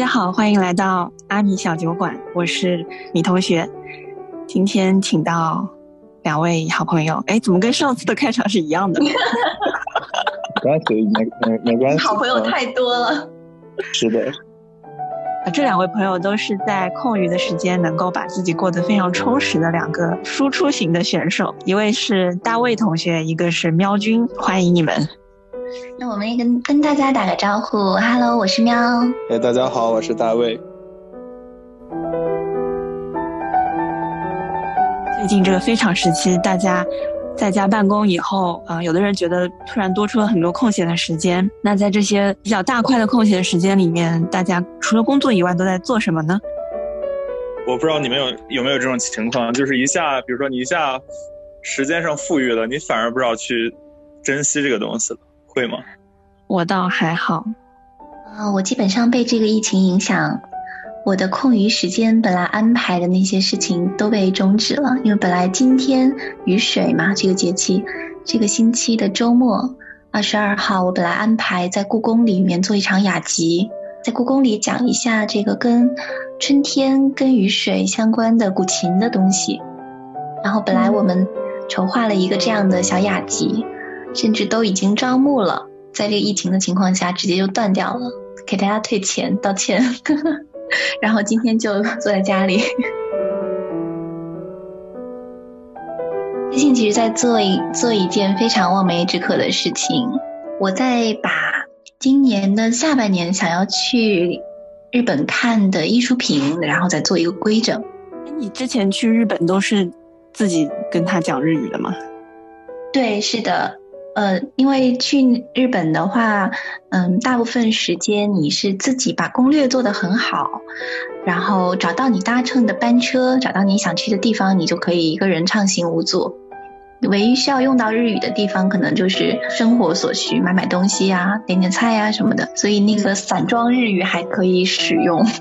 家好，欢迎来到阿米小酒馆，我是米同学。今天请到两位好朋友，哎，怎么跟上次的开场是一样的？没关系，没没没关系。好朋友太多了。是的。啊，这两位朋友都是在空余的时间能够把自己过得非常充实的两个输出型的选手，一位是大卫同学，一个是喵君，欢迎你们。那我们也跟跟大家打个招呼，Hello，我是喵。哎，大家好，我是大卫。最近这个非常时期，大家在家办公以后，啊，有的人觉得突然多出了很多空闲的时间。那在这些比较大块的空闲时间里面，大家除了工作以外都在做什么呢？我不知道你们有有没有这种情况，就是一下，比如说你一下时间上富裕了，你反而不知道去珍惜这个东西了。会吗？我倒还好，啊，我基本上被这个疫情影响，我的空余时间本来安排的那些事情都被终止了。因为本来今天雨水嘛，这个节气，这个星期的周末二十二号，我本来安排在故宫里面做一场雅集，在故宫里讲一下这个跟春天、跟雨水相关的古琴的东西。然后本来我们筹划了一个这样的小雅集。甚至都已经招募了，在这个疫情的情况下，直接就断掉了，给大家退钱道歉。然后今天就坐在家里。最近其实在做一做一件非常望梅止渴的事情，我在把今年的下半年想要去日本看的艺术品，然后再做一个规整。你之前去日本都是自己跟他讲日语的吗？对，是的。呃，因为去日本的话，嗯，大部分时间你是自己把攻略做得很好，然后找到你搭乘的班车，找到你想去的地方，你就可以一个人畅行无阻。唯一需要用到日语的地方，可能就是生活所需，买买东西呀，点点菜呀什么的。所以那个散装日语还可以使用。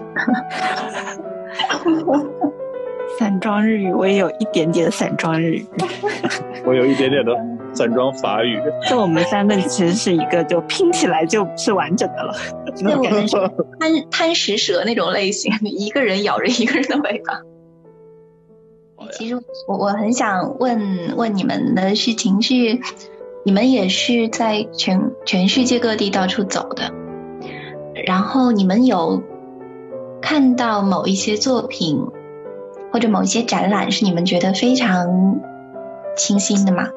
散装日语，我也有一点点的散装日语。我有一点点的散装法语。就我们三个其实是一个，就拼起来就是完整的了。那我们是贪贪食蛇那种类型，一个人咬着一个人的尾巴。其实我我很想问问你们的事情是，你们也是在全全世界各地到处走的，然后你们有看到某一些作品？或者某一些展览是你们觉得非常清新的吗？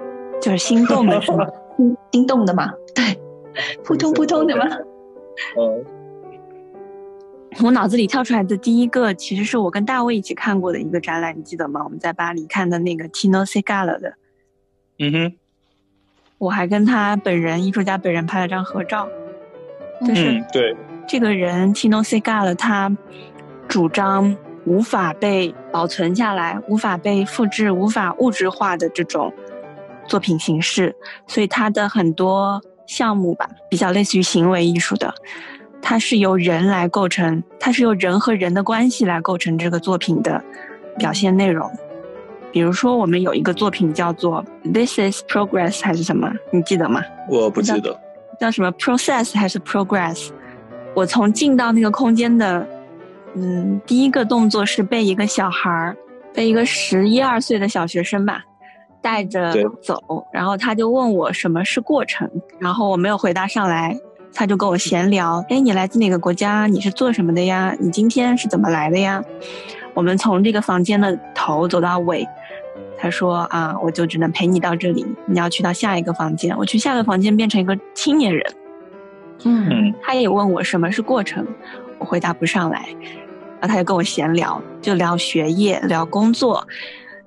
就是心动的是吗？心动的吗？对，扑通扑通的吗？嗯，我脑子里跳出来的第一个，其实是我跟大卫一起看过的一个展览，你记得吗？我们在巴黎看的那个 Tino Segala 的。嗯哼。我还跟他本人，艺术家本人拍了张合照。嗯，对。这个人 Tino Segala，他主张。无法被保存下来、无法被复制、无法物质化的这种作品形式，所以它的很多项目吧，比较类似于行为艺术的，它是由人来构成，它是由人和人的关系来构成这个作品的表现内容。比如说，我们有一个作品叫做 “This is progress” 还是什么？你记得吗？我不记得。叫什么 “process” 还是 “progress”？我从进到那个空间的。嗯，第一个动作是被一个小孩儿，被一个十一二岁的小学生吧，带着走，然后他就问我什么是过程，然后我没有回答上来，他就跟我闲聊，哎，你来自哪个国家？你是做什么的呀？你今天是怎么来的呀？我们从这个房间的头走到尾，他说啊，我就只能陪你到这里，你要去到下一个房间，我去下个房间变成一个青年人，嗯，他也问我什么是过程，我回答不上来。然后他就跟我闲聊，就聊学业，聊工作，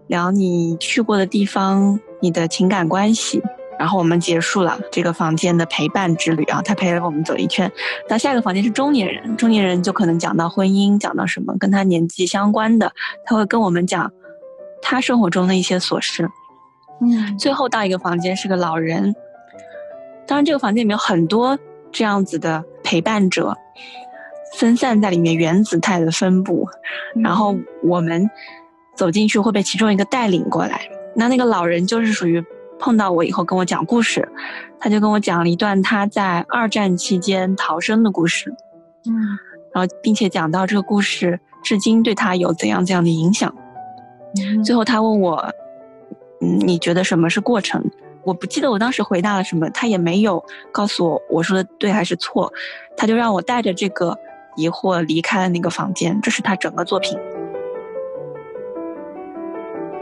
聊你去过的地方，你的情感关系。然后我们结束了这个房间的陪伴之旅啊，他陪了我们走一圈。到下一个房间是中年人，中年人就可能讲到婚姻，讲到什么跟他年纪相关的，他会跟我们讲他生活中的一些琐事。嗯，最后到一个房间是个老人，当然这个房间里面有很多这样子的陪伴者。分散在里面原子态的分布，然后我们走进去会被其中一个带领过来。那那个老人就是属于碰到我以后跟我讲故事，他就跟我讲了一段他在二战期间逃生的故事。嗯，然后并且讲到这个故事至今对他有怎样怎样的影响。最后他问我，嗯，你觉得什么是过程？我不记得我当时回答了什么，他也没有告诉我我说的对还是错，他就让我带着这个疑惑离开了那个房间。这是他整个作品。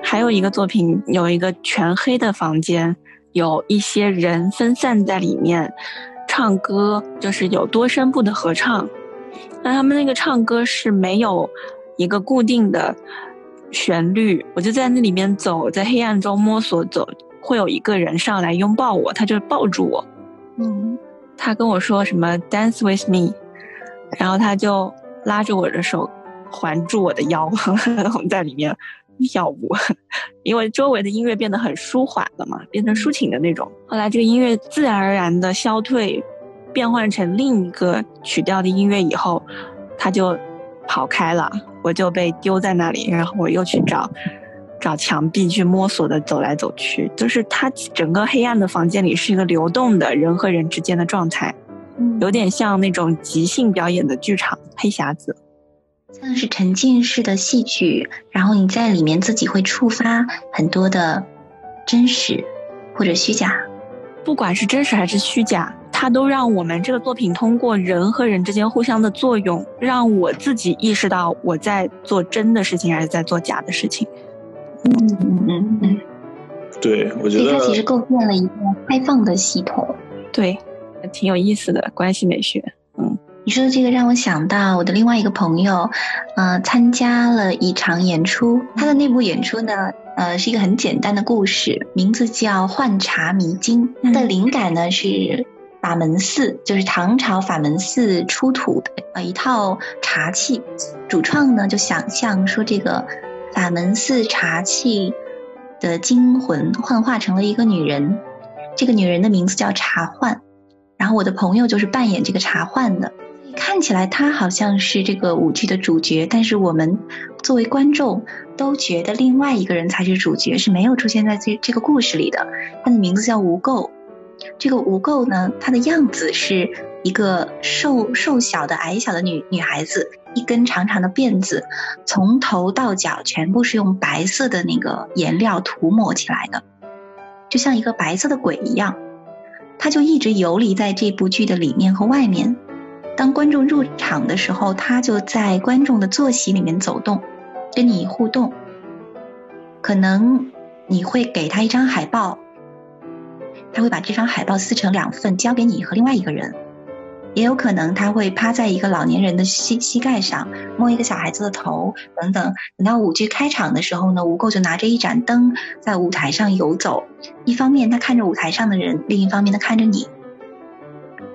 还有一个作品，有一个全黑的房间，有一些人分散在里面，唱歌，就是有多声部的合唱。那他们那个唱歌是没有一个固定的旋律，我就在那里面走，在黑暗中摸索走。会有一个人上来拥抱我，他就抱住我，嗯，他跟我说什么 “dance with me”，然后他就拉着我的手环住我的腰，我们在里面跳舞，因为周围的音乐变得很舒缓了嘛，变成抒情的那种。后来这个音乐自然而然的消退，变换成另一个曲调的音乐以后，他就跑开了，我就被丢在那里，然后我又去找。找墙壁去摸索的走来走去，就是它整个黑暗的房间里是一个流动的人和人之间的状态，有点像那种即兴表演的剧场黑匣子，像是沉浸式的戏剧，然后你在里面自己会触发很多的真实或者虚假，不管是真实还是虚假，它都让我们这个作品通过人和人之间互相的作用，让我自己意识到我在做真的事情还是在做假的事情。嗯嗯嗯。嗯，对，我觉得它其实构建了一个开放的系统，对，挺有意思的关系美学。嗯，你说的这个让我想到我的另外一个朋友，呃，参加了一场演出，他的那部演出呢，呃，是一个很简单的故事，名字叫《幻茶迷经》，它的灵感呢是法门寺，就是唐朝法门寺出土的呃一套茶器，主创呢就想象说这个。法门寺茶器的精魂幻化成了一个女人，这个女人的名字叫茶幻，然后我的朋友就是扮演这个茶幻的。看起来她好像是这个舞剧的主角，但是我们作为观众都觉得另外一个人才是主角，是没有出现在这这个故事里的。她的名字叫吴垢，这个吴垢呢，她的样子是一个瘦瘦小的矮小的女女孩子。一根长长的辫子，从头到脚全部是用白色的那个颜料涂抹起来的，就像一个白色的鬼一样。他就一直游离在这部剧的里面和外面。当观众入场的时候，他就在观众的坐席里面走动，跟你互动。可能你会给他一张海报，他会把这张海报撕成两份，交给你和另外一个人。也有可能他会趴在一个老年人的膝膝盖上，摸一个小孩子的头，等等。等到舞剧开场的时候呢，吴垢就拿着一盏灯在舞台上游走，一方面他看着舞台上的人，另一方面他看着你。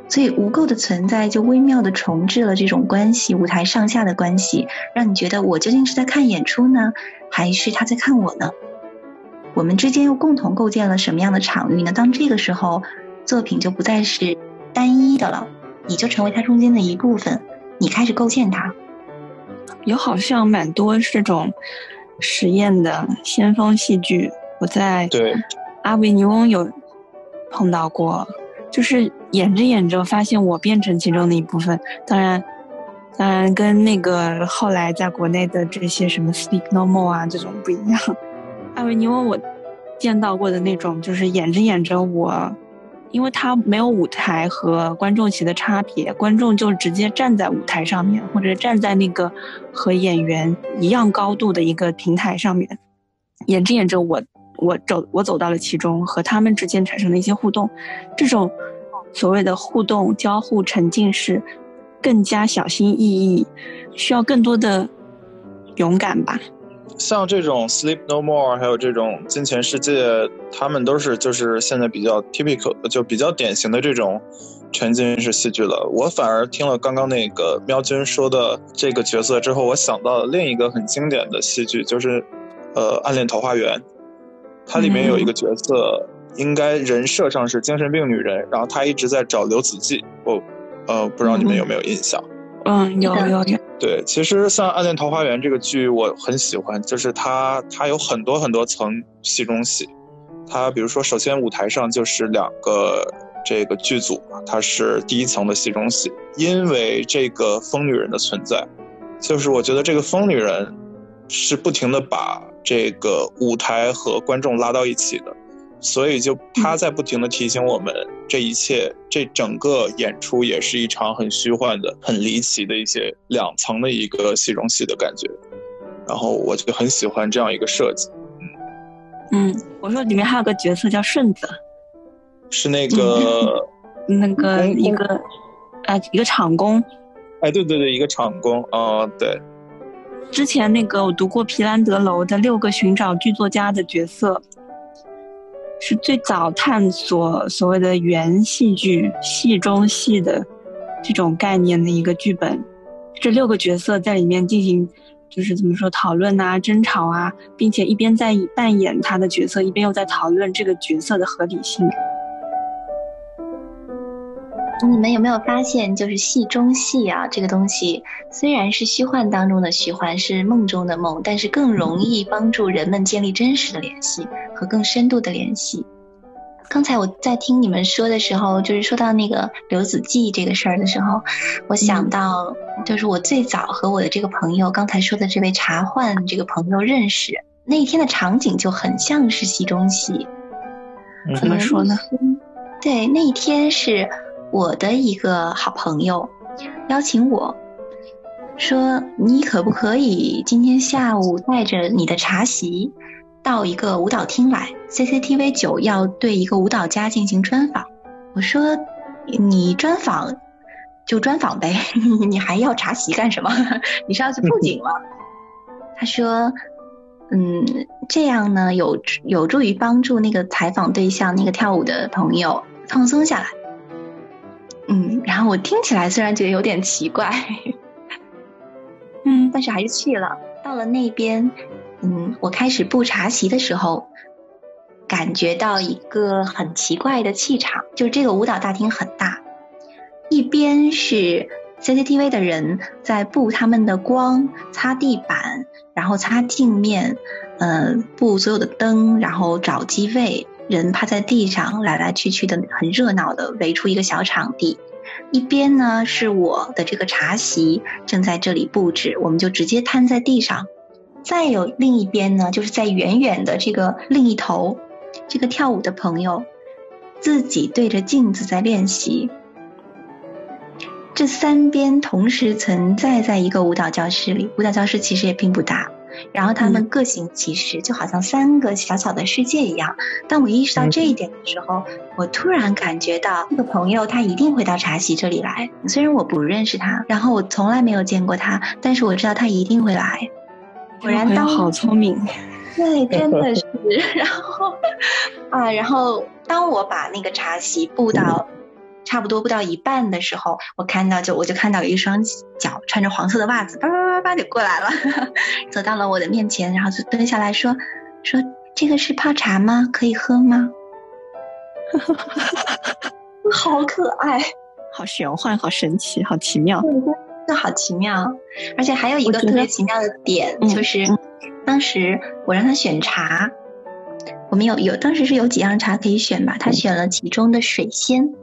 所以吴垢的存在就微妙的重置了这种关系，舞台上下的关系，让你觉得我究竟是在看演出呢，还是他在看我呢？我们之间又共同构建了什么样的场域呢？当这个时候，作品就不再是单一的了。你就成为它中间的一部分，你开始构建它。有好像蛮多这种实验的先锋戏剧，我在对阿维尼翁有碰到过，就是演着演着发现我变成其中的一部分。当然，当然跟那个后来在国内的这些什么 Speak No More 啊这种不一样。阿维尼翁我见到过的那种，就是演着演着我。因为他没有舞台和观众席的差别，观众就直接站在舞台上面，或者站在那个和演员一样高度的一个平台上面，演着演着，我我走我走到了其中，和他们之间产生了一些互动，这种所谓的互动交互沉浸式，更加小心翼翼，需要更多的勇敢吧。像这种 Sleep No More，还有这种金钱世界，他们都是就是现在比较 typical，就比较典型的这种沉浸式戏剧了。我反而听了刚刚那个喵君说的这个角色之后，我想到了另一个很经典的戏剧，就是呃《暗恋桃花源》，它里面有一个角色，应该人设上是精神病女人，然后她一直在找刘子骥，我呃不知道你们有没有印象？嗯，有有有。对，其实像《暗恋桃花源》这个剧，我很喜欢，就是它它有很多很多层戏中戏。它比如说，首先舞台上就是两个这个剧组，它是第一层的戏中戏，因为这个疯女人的存在，就是我觉得这个疯女人是不停的把这个舞台和观众拉到一起的，所以就他在不停的提醒我们，这一切，这整个演出也是一场很虚幻的、很离奇的一些两层的一个戏中戏的感觉，然后我就很喜欢这样一个设计。嗯，我说里面还有个角色叫顺子，是那个 那个一个哎一个场工，哎对对对，一个场工。啊对。之前那个我读过皮兰德楼的六个寻找剧作家的角色，是最早探索所谓的原戏剧、戏中戏的这种概念的一个剧本。这六个角色在里面进行。就是怎么说讨论呐、争吵啊，并且一边在扮演他的角色，一边又在讨论这个角色的合理性。你们有没有发现，就是戏中戏啊，这个东西虽然是虚幻当中的虚幻，是梦中的梦，但是更容易帮助人们建立真实的联系和更深度的联系。刚才我在听你们说的时候，就是说到那个刘子骥这个事儿的时候，我想到就是我最早和我的这个朋友刚才说的这位茶幻这个朋友认识那一天的场景就很像是戏中戏。怎么说呢？对，那一天是我的一个好朋友邀请我说：“你可不可以今天下午带着你的茶席？”到一个舞蹈厅来，CCTV 九要对一个舞蹈家进行专访。我说：“你专访就专访呗，你还要茶席干什么？你是要去布景吗？”他说：“嗯，这样呢有有助于帮助那个采访对象那个跳舞的朋友放松下来。”嗯，然后我听起来虽然觉得有点奇怪，嗯，但是还是去了。到了那边。嗯，我开始布茶席的时候，感觉到一个很奇怪的气场，就是这个舞蹈大厅很大，一边是 CCTV 的人在布他们的光、擦地板，然后擦镜面，呃，布所有的灯，然后找机位，人趴在地上来来去去的，很热闹的围出一个小场地。一边呢是我的这个茶席正在这里布置，我们就直接瘫在地上。再有另一边呢，就是在远远的这个另一头，这个跳舞的朋友自己对着镜子在练习。这三边同时存在在一个舞蹈教室里，舞蹈教室其实也并不大，然后他们各行其事，就好像三个小小的世界一样。当我意识到这一点的时候，我突然感觉到那个朋友他一定会到茶席这里来，虽然我不认识他，然后我从来没有见过他，但是我知道他一定会来。果然，当好聪明，对，真的 是。然后啊，然后当我把那个茶席布到差不多不到一半的时候，我看到就我就看到有一双脚穿着黄色的袜子，叭叭叭叭就过来了，走到了我的面前，然后就蹲下来说：“说这个是泡茶吗？可以喝吗？” 好可爱，好玄幻，好神奇，好奇妙。这好奇妙，而且还有一个特别奇妙的点，就是当时我让他选茶，我们有有当时是有几样茶可以选吧，他选了其中的水仙，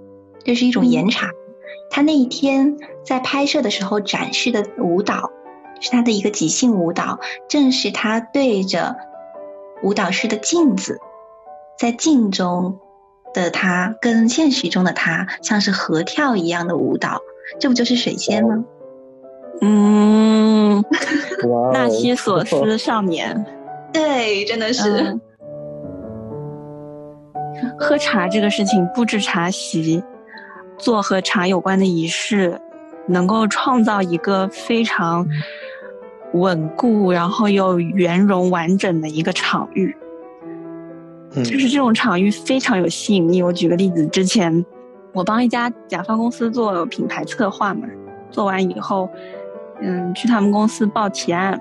这是一种岩茶。他那一天在拍摄的时候展示的舞蹈，是他的一个即兴舞蹈，正是他对着舞蹈室的镜子，在镜中的他跟现实中的他像是合跳一样的舞蹈，这不就是水仙吗？嗯，纳西索 斯少年，对，真的是。喝茶这个事情，布置茶席，做和茶有关的仪式，能够创造一个非常稳固，然后又圆融完整的一个场域。就是这种场域非常有吸引力。我举个例子，之前我帮一家甲方公司做品牌策划嘛，做完以后。嗯，去他们公司报提案，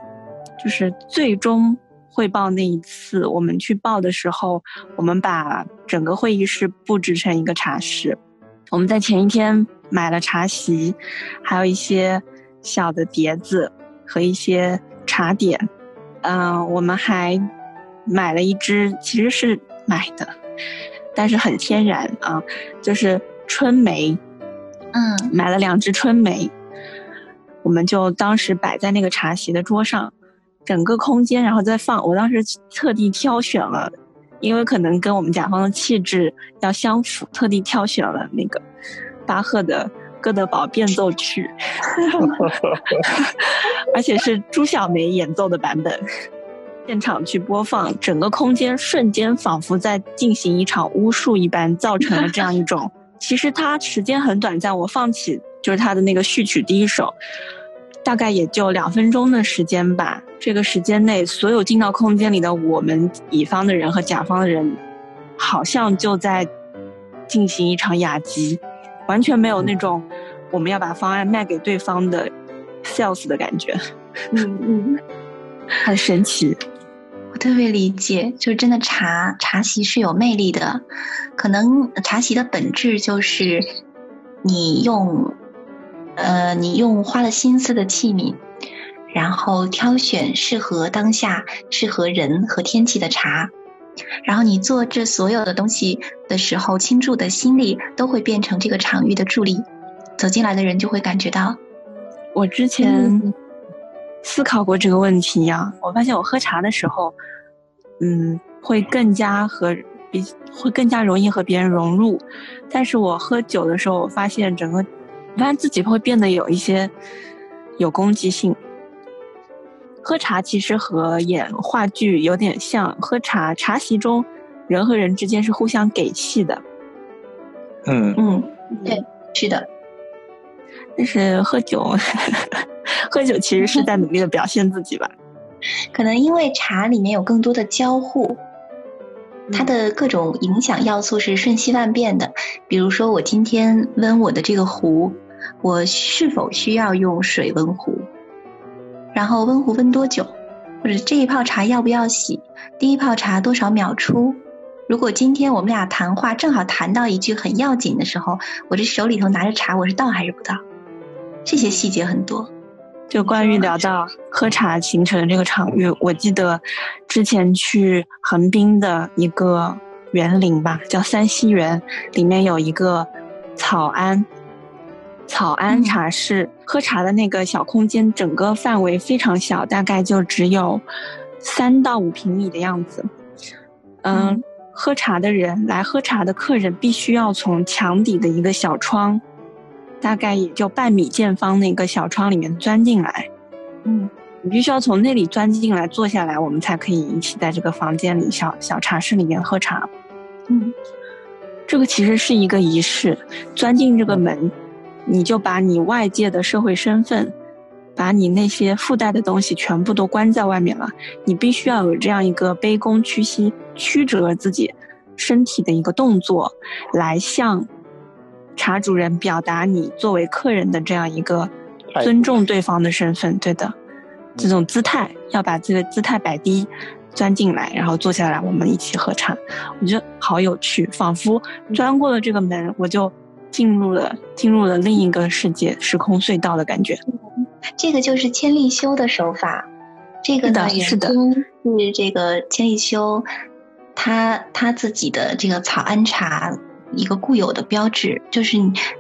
就是最终汇报那一次，我们去报的时候，我们把整个会议室布置成一个茶室。我们在前一天买了茶席，还有一些小的碟子和一些茶点。嗯，我们还买了一支，其实是买的，但是很天然啊，就是春梅，嗯，买了两只春梅，我们就当时摆在那个茶席的桌上，整个空间，然后再放。我当时特地挑选了，因为可能跟我们甲方的气质要相符，特地挑选了那个巴赫的。哥德堡变奏曲，而且是朱小梅演奏的版本，现场去播放，整个空间瞬间仿佛在进行一场巫术一般，造成了这样一种。其实它时间很短暂，我放起就是它的那个序曲第一首，大概也就两分钟的时间吧。这个时间内，所有进到空间里的我们乙方的人和甲方的人，好像就在进行一场雅集。完全没有那种我们要把方案卖给对方的 sales 的感觉，嗯嗯，很神奇。我特别理解，就真的茶茶席是有魅力的，可能茶席的本质就是你用呃你用花了心思的器皿，然后挑选适合当下、适合人和天气的茶。然后你做这所有的东西的时候，倾注的心力都会变成这个场域的助力，走进来的人就会感觉到。我之前思考过这个问题呀，我发现我喝茶的时候，嗯，会更加和比会更加容易和别人融入，但是我喝酒的时候，我发现整个，发现自己会变得有一些有攻击性。喝茶其实和演话剧有点像，喝茶茶席中，人和人之间是互相给气的。嗯嗯，对，是的。但是喝酒，喝酒其实是在努力的表现自己吧。可能因为茶里面有更多的交互，它的各种影响要素是瞬息万变的。比如说，我今天温我的这个壶，我是否需要用水温壶？然后温壶温多久，或者这一泡茶要不要洗？第一泡茶多少秒出？如果今天我们俩谈话正好谈到一句很要紧的时候，我这手里头拿着茶，我是倒还是不倒？这些细节很多。就关于聊到喝茶形成的这个场域，我记得之前去横滨的一个园林吧，叫三溪园，里面有一个草庵。草庵茶室喝茶的那个小空间，整个范围非常小，大概就只有三到五平米的样子。嗯，喝茶的人来喝茶的客人必须要从墙底的一个小窗，大概也就半米见方那个小窗里面钻进来。嗯，你必须要从那里钻进来坐下来，我们才可以一起在这个房间里小小茶室里面喝茶。嗯，这个其实是一个仪式，钻进这个门。你就把你外界的社会身份，把你那些附带的东西全部都关在外面了。你必须要有这样一个卑躬屈膝、曲折自己身体的一个动作，来向茶主人表达你作为客人的这样一个尊重对方的身份。对的，这种姿态要把这个姿态摆低，钻进来，然后坐下来，我们一起喝茶。我觉得好有趣，仿佛钻过了这个门，我就。进入了进入了另一个世界，时空隧道的感觉。这个就是千利休的手法。这个呢，是的，是这个千利休他他自己的这个草庵茶一个固有的标志，就是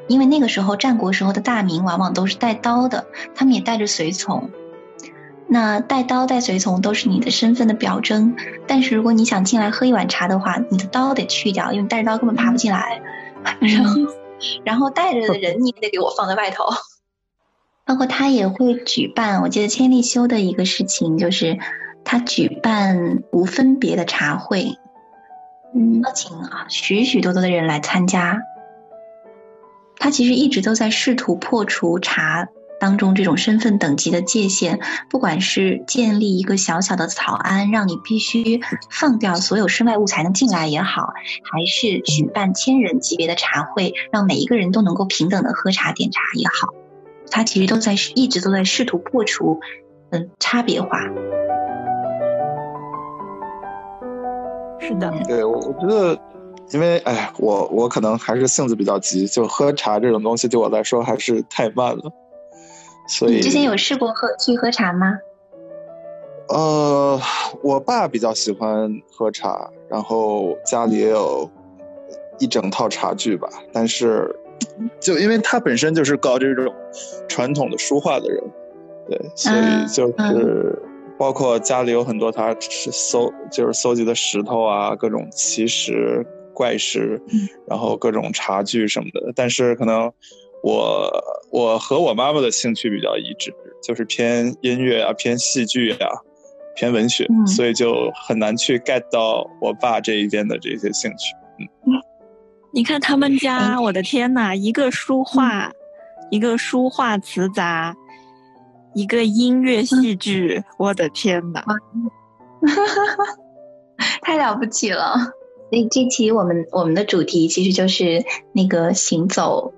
因为那个时候战国时候的大名往往都是带刀的，他们也带着随从。那带刀带随从都是你的身份的表征。但是如果你想进来喝一碗茶的话，你的刀得去掉，因为带着刀根本爬不进来。然后。然后带着的人你得给我放在外头，包括他也会举办。我记得千利休的一个事情就是，他举办无分别的茶会，嗯，邀请啊许许多多的人来参加。他其实一直都在试图破除茶。当中这种身份等级的界限，不管是建立一个小小的草庵，让你必须放掉所有身外物才能进来也好，还是举办千人级别的茶会，让每一个人都能够平等的喝茶点茶也好，他其实都在一直都在试图破除嗯差别化。是的，对我我觉得，因为哎，我我可能还是性子比较急，就喝茶这种东西对我来说还是太慢了。所以之前有试过喝去喝茶吗？呃，我爸比较喜欢喝茶，然后家里也有一整套茶具吧。但是，就因为他本身就是搞这种传统的书画的人，对，所以就是包括家里有很多他是搜就是搜集的石头啊，各种奇石怪石，然后各种茶具什么的。但是可能我我和我妈妈的兴趣比较一致，就是偏音乐啊，偏戏剧啊。偏文学，所以就很难去 get 到我爸这一边的这些兴趣。嗯，你看他们家，我的天呐，一个书画，一个书画词杂，一个音乐戏剧，我的天呐，太了不起了！所以这期我们我们的主题其实就是那个行走，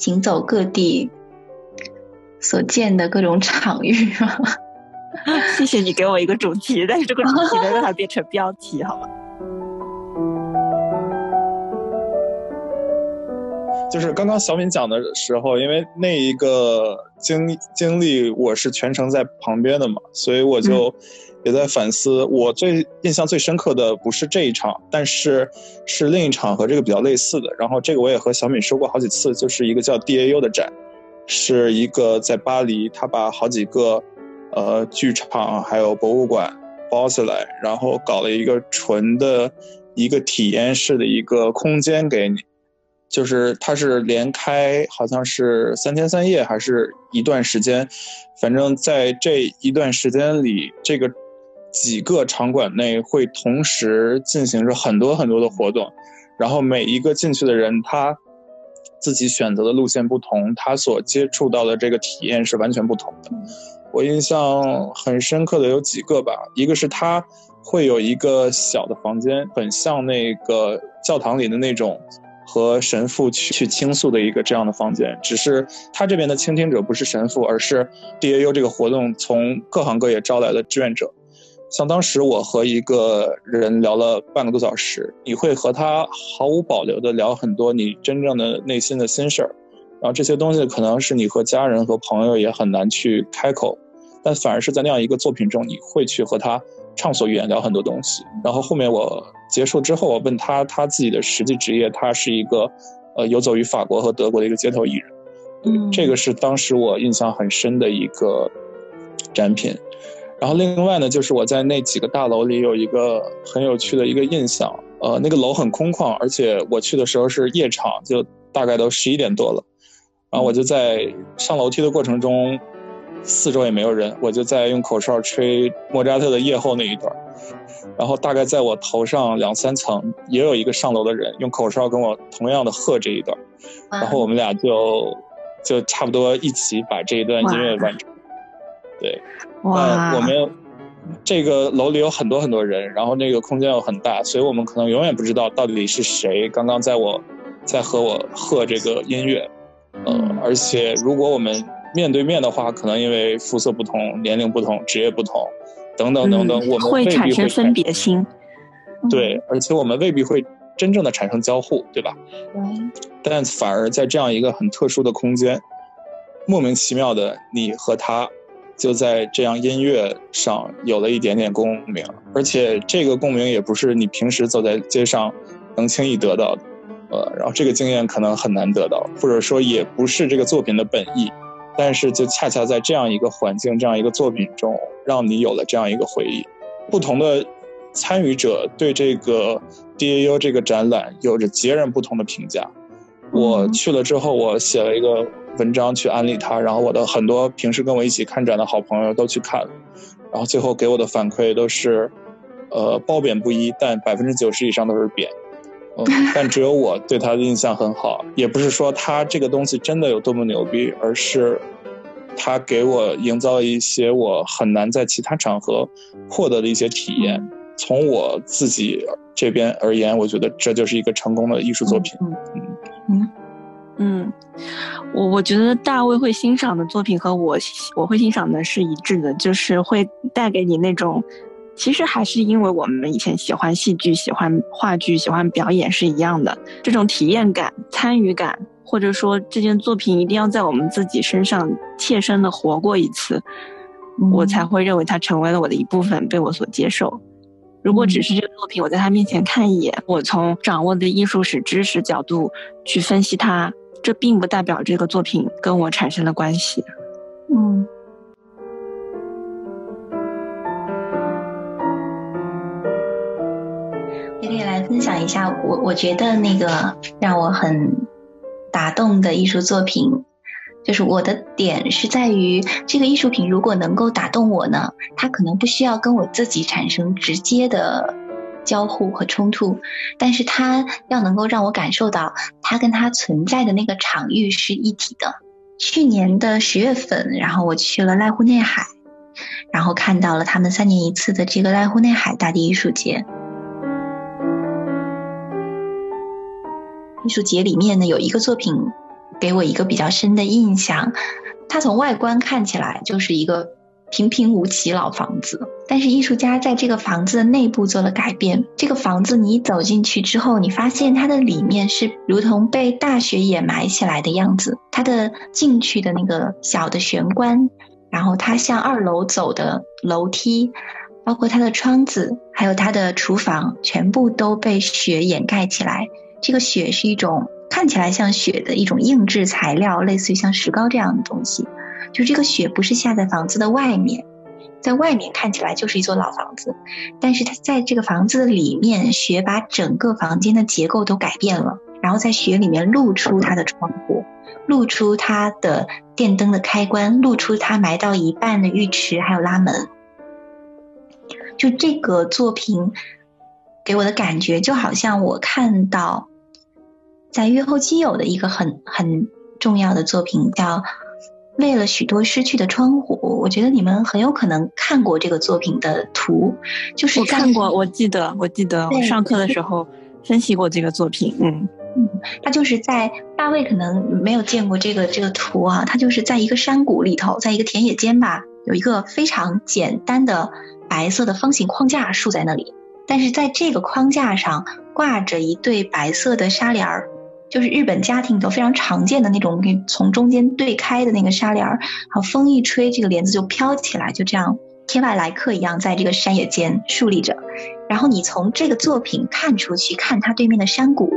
行走各地所见的各种场域。谢谢你给我一个主题，但是这个主题能让它变成标题，好吗？就是刚刚小敏讲的时候，因为那一个经经历，我是全程在旁边的嘛，所以我就也在反思。我最印象最深刻的不是这一场，但是是另一场和这个比较类似的。然后这个我也和小敏说过好几次，就是一个叫 DAU 的展，是一个在巴黎，他把好几个。呃，剧场还有博物馆包起来，然后搞了一个纯的一个体验式的一个空间给你，就是它是连开，好像是三天三夜还是一段时间，反正在这一段时间里，这个几个场馆内会同时进行着很多很多的活动，然后每一个进去的人，他自己选择的路线不同，他所接触到的这个体验是完全不同的。我印象很深刻的有几个吧，一个是他会有一个小的房间，很像那个教堂里的那种和神父去去倾诉的一个这样的房间，只是他这边的倾听者不是神父，而是 DAU 这个活动从各行各业招来的志愿者。像当时我和一个人聊了半个多小时，你会和他毫无保留的聊很多你真正的内心的心事儿。然后这些东西可能是你和家人和朋友也很难去开口，但反而是在那样一个作品中，你会去和他畅所欲言聊很多东西。然后后面我结束之后，我问他他自己的实际职业，他是一个呃游走于法国和德国的一个街头艺人。嗯，这个是当时我印象很深的一个展品。然后另外呢，就是我在那几个大楼里有一个很有趣的一个印象，呃，那个楼很空旷，而且我去的时候是夜场，就大概都十一点多了。然后我就在上楼梯的过程中，四周也没有人，我就在用口哨吹莫扎特的夜后那一段然后大概在我头上两三层也有一个上楼的人用口哨跟我同样的和这一段然后我们俩就就差不多一起把这一段音乐完成。对，哇，我们这个楼里有很多很多人，然后那个空间又很大，所以我们可能永远不知道到底是谁刚刚在我在和我和这个音乐。呃，而且如果我们面对面的话，可能因为肤色不同、年龄不同、职业不同，等等等等，我们会产生分别心。对，而且我们未必会真正的产生交互，对吧？对。但反而在这样一个很特殊的空间，莫名其妙的，你和他就在这样音乐上有了一点点共鸣，而且这个共鸣也不是你平时走在街上能轻易得到的。呃，然后这个经验可能很难得到，或者说也不是这个作品的本意，但是就恰恰在这样一个环境、这样一个作品中，让你有了这样一个回忆。不同的参与者对这个 DAU 这个展览有着截然不同的评价。我去了之后，我写了一个文章去安利他，然后我的很多平时跟我一起看展的好朋友都去看了，然后最后给我的反馈都是，呃，褒贬不一，但百分之九十以上都是贬。嗯 但只有我对他的印象很好，也不是说他这个东西真的有多么牛逼，而是他给我营造了一些我很难在其他场合获得的一些体验。从我自己这边而言，我觉得这就是一个成功的艺术作品。嗯嗯嗯，我我觉得大卫会欣赏的作品和我我会欣赏的是一致的，就是会带给你那种。其实还是因为我们以前喜欢戏剧、喜欢话剧、喜欢表演是一样的，这种体验感、参与感，或者说这件作品一定要在我们自己身上切身的活过一次，我才会认为它成为了我的一部分，被我所接受。如果只是这个作品，我在他面前看一眼，我从掌握的艺术史知识角度去分析它，这并不代表这个作品跟我产生了关系。嗯。也可以来分享一下，我我觉得那个让我很打动的艺术作品。就是我的点是在于，这个艺术品如果能够打动我呢，它可能不需要跟我自己产生直接的交互和冲突，但是它要能够让我感受到它跟它存在的那个场域是一体的。去年的十月份，然后我去了濑户内海，然后看到了他们三年一次的这个濑户内海大地艺术节。艺术节里面呢有一个作品。给我一个比较深的印象，它从外观看起来就是一个平平无奇老房子，但是艺术家在这个房子的内部做了改变。这个房子你走进去之后，你发现它的里面是如同被大雪掩埋起来的样子。它的进去的那个小的玄关，然后它向二楼走的楼梯，包括它的窗子，还有它的厨房，全部都被雪掩盖起来。这个雪是一种。看起来像雪的一种硬质材料，类似于像石膏这样的东西。就这个雪不是下在房子的外面，在外面看起来就是一座老房子，但是它在这个房子的里面，雪把整个房间的结构都改变了。然后在雪里面露出它的窗户，露出它的电灯的开关，露出它埋到一半的浴池还有拉门。就这个作品给我的感觉，就好像我看到。在月后基友的一个很很重要的作品叫《为了许多失去的窗户》，我觉得你们很有可能看过这个作品的图，就是我看过，我记得，我记得我上课的时候分析过这个作品，嗯嗯，他就是在大卫可能没有见过这个这个图啊，他就是在一个山谷里头，在一个田野间吧，有一个非常简单的白色的方形框架竖在那里，但是在这个框架上挂着一对白色的纱帘儿。就是日本家庭里头非常常见的那种，给从中间对开的那个纱帘儿，好风一吹，这个帘子就飘起来，就这样天外来客一样在这个山野间竖立着。然后你从这个作品看出去，看它对面的山谷，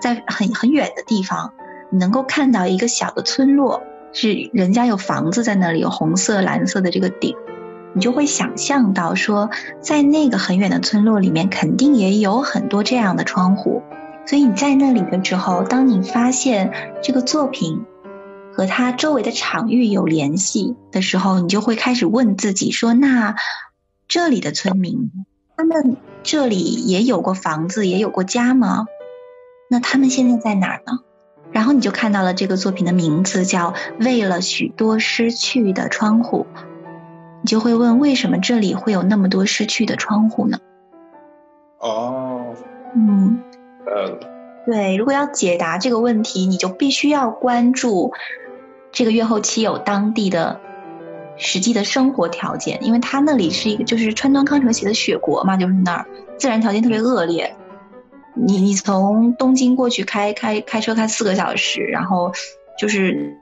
在很很远的地方，你能够看到一个小的村落，是人家有房子在那里，有红色、蓝色的这个顶，你就会想象到说，在那个很远的村落里面，肯定也有很多这样的窗户。所以你在那里的时候，当你发现这个作品和它周围的场域有联系的时候，你就会开始问自己说：那这里的村民，他们这里也有过房子，也有过家吗？那他们现在在哪儿呢？然后你就看到了这个作品的名字叫《为了许多失去的窗户》，你就会问：为什么这里会有那么多失去的窗户呢？哦，嗯。对，如果要解答这个问题，你就必须要关注这个月后期有当地的实际的生活条件，因为他那里是一个就是川端康成写的雪国嘛，就是那儿自然条件特别恶劣。你你从东京过去开开开车开四个小时，然后就是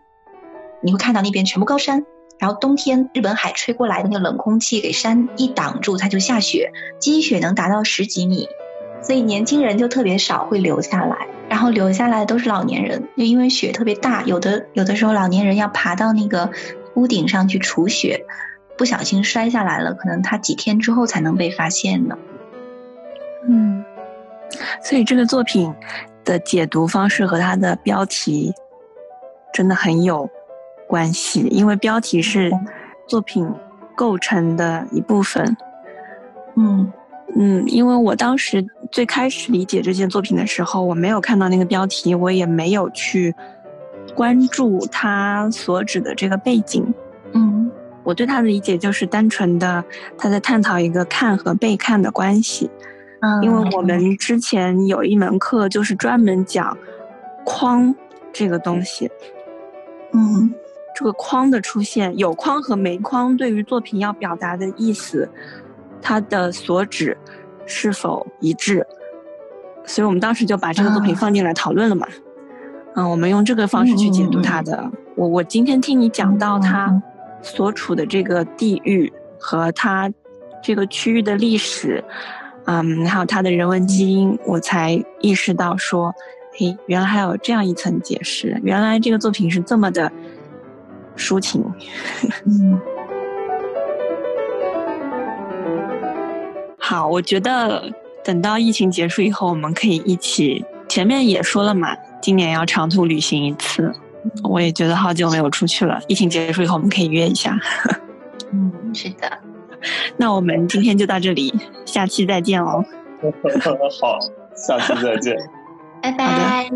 你会看到那边全部高山，然后冬天日本海吹过来的那个冷空气给山一挡住，它就下雪，积雪能达到十几米。所以年轻人就特别少会留下来，然后留下来都是老年人，就因为雪特别大，有的有的时候老年人要爬到那个屋顶上去除雪，不小心摔下来了，可能他几天之后才能被发现呢。嗯，所以这个作品的解读方式和它的标题真的很有关系，因为标题是作品构成的一部分。嗯。嗯，因为我当时最开始理解这件作品的时候，我没有看到那个标题，我也没有去关注它所指的这个背景。嗯，我对它的理解就是单纯的他在探讨一个看和被看的关系。嗯，因为我们之前有一门课就是专门讲框这个东西。嗯，这个框的出现，有框和没框对于作品要表达的意思。它的所指是否一致？所以我们当时就把这个作品放进来讨论了嘛。嗯，我们用这个方式去解读它的。我我今天听你讲到它所处的这个地域和它这个区域的历史，嗯，还有它的人文基因，我才意识到说，嘿，原来还有这样一层解释，原来这个作品是这么的抒情。嗯，好，我觉得等到疫情结束以后，我们可以一起。前面也说了嘛，今年要长途旅行一次，我也觉得好久没有出去了。疫情结束以后，我们可以约一下。嗯，是的。那我们今天就到这里，下期再见哦。好，下期再见。拜拜。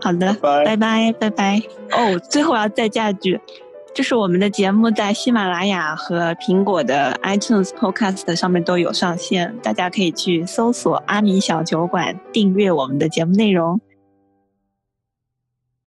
好的，拜拜，拜拜。哦，最后要再加一句，就是我们的节目在喜马拉雅和苹果的 iTunes Podcast 上面都有上线，大家可以去搜索“阿米小酒馆”，订阅我们的节目内容。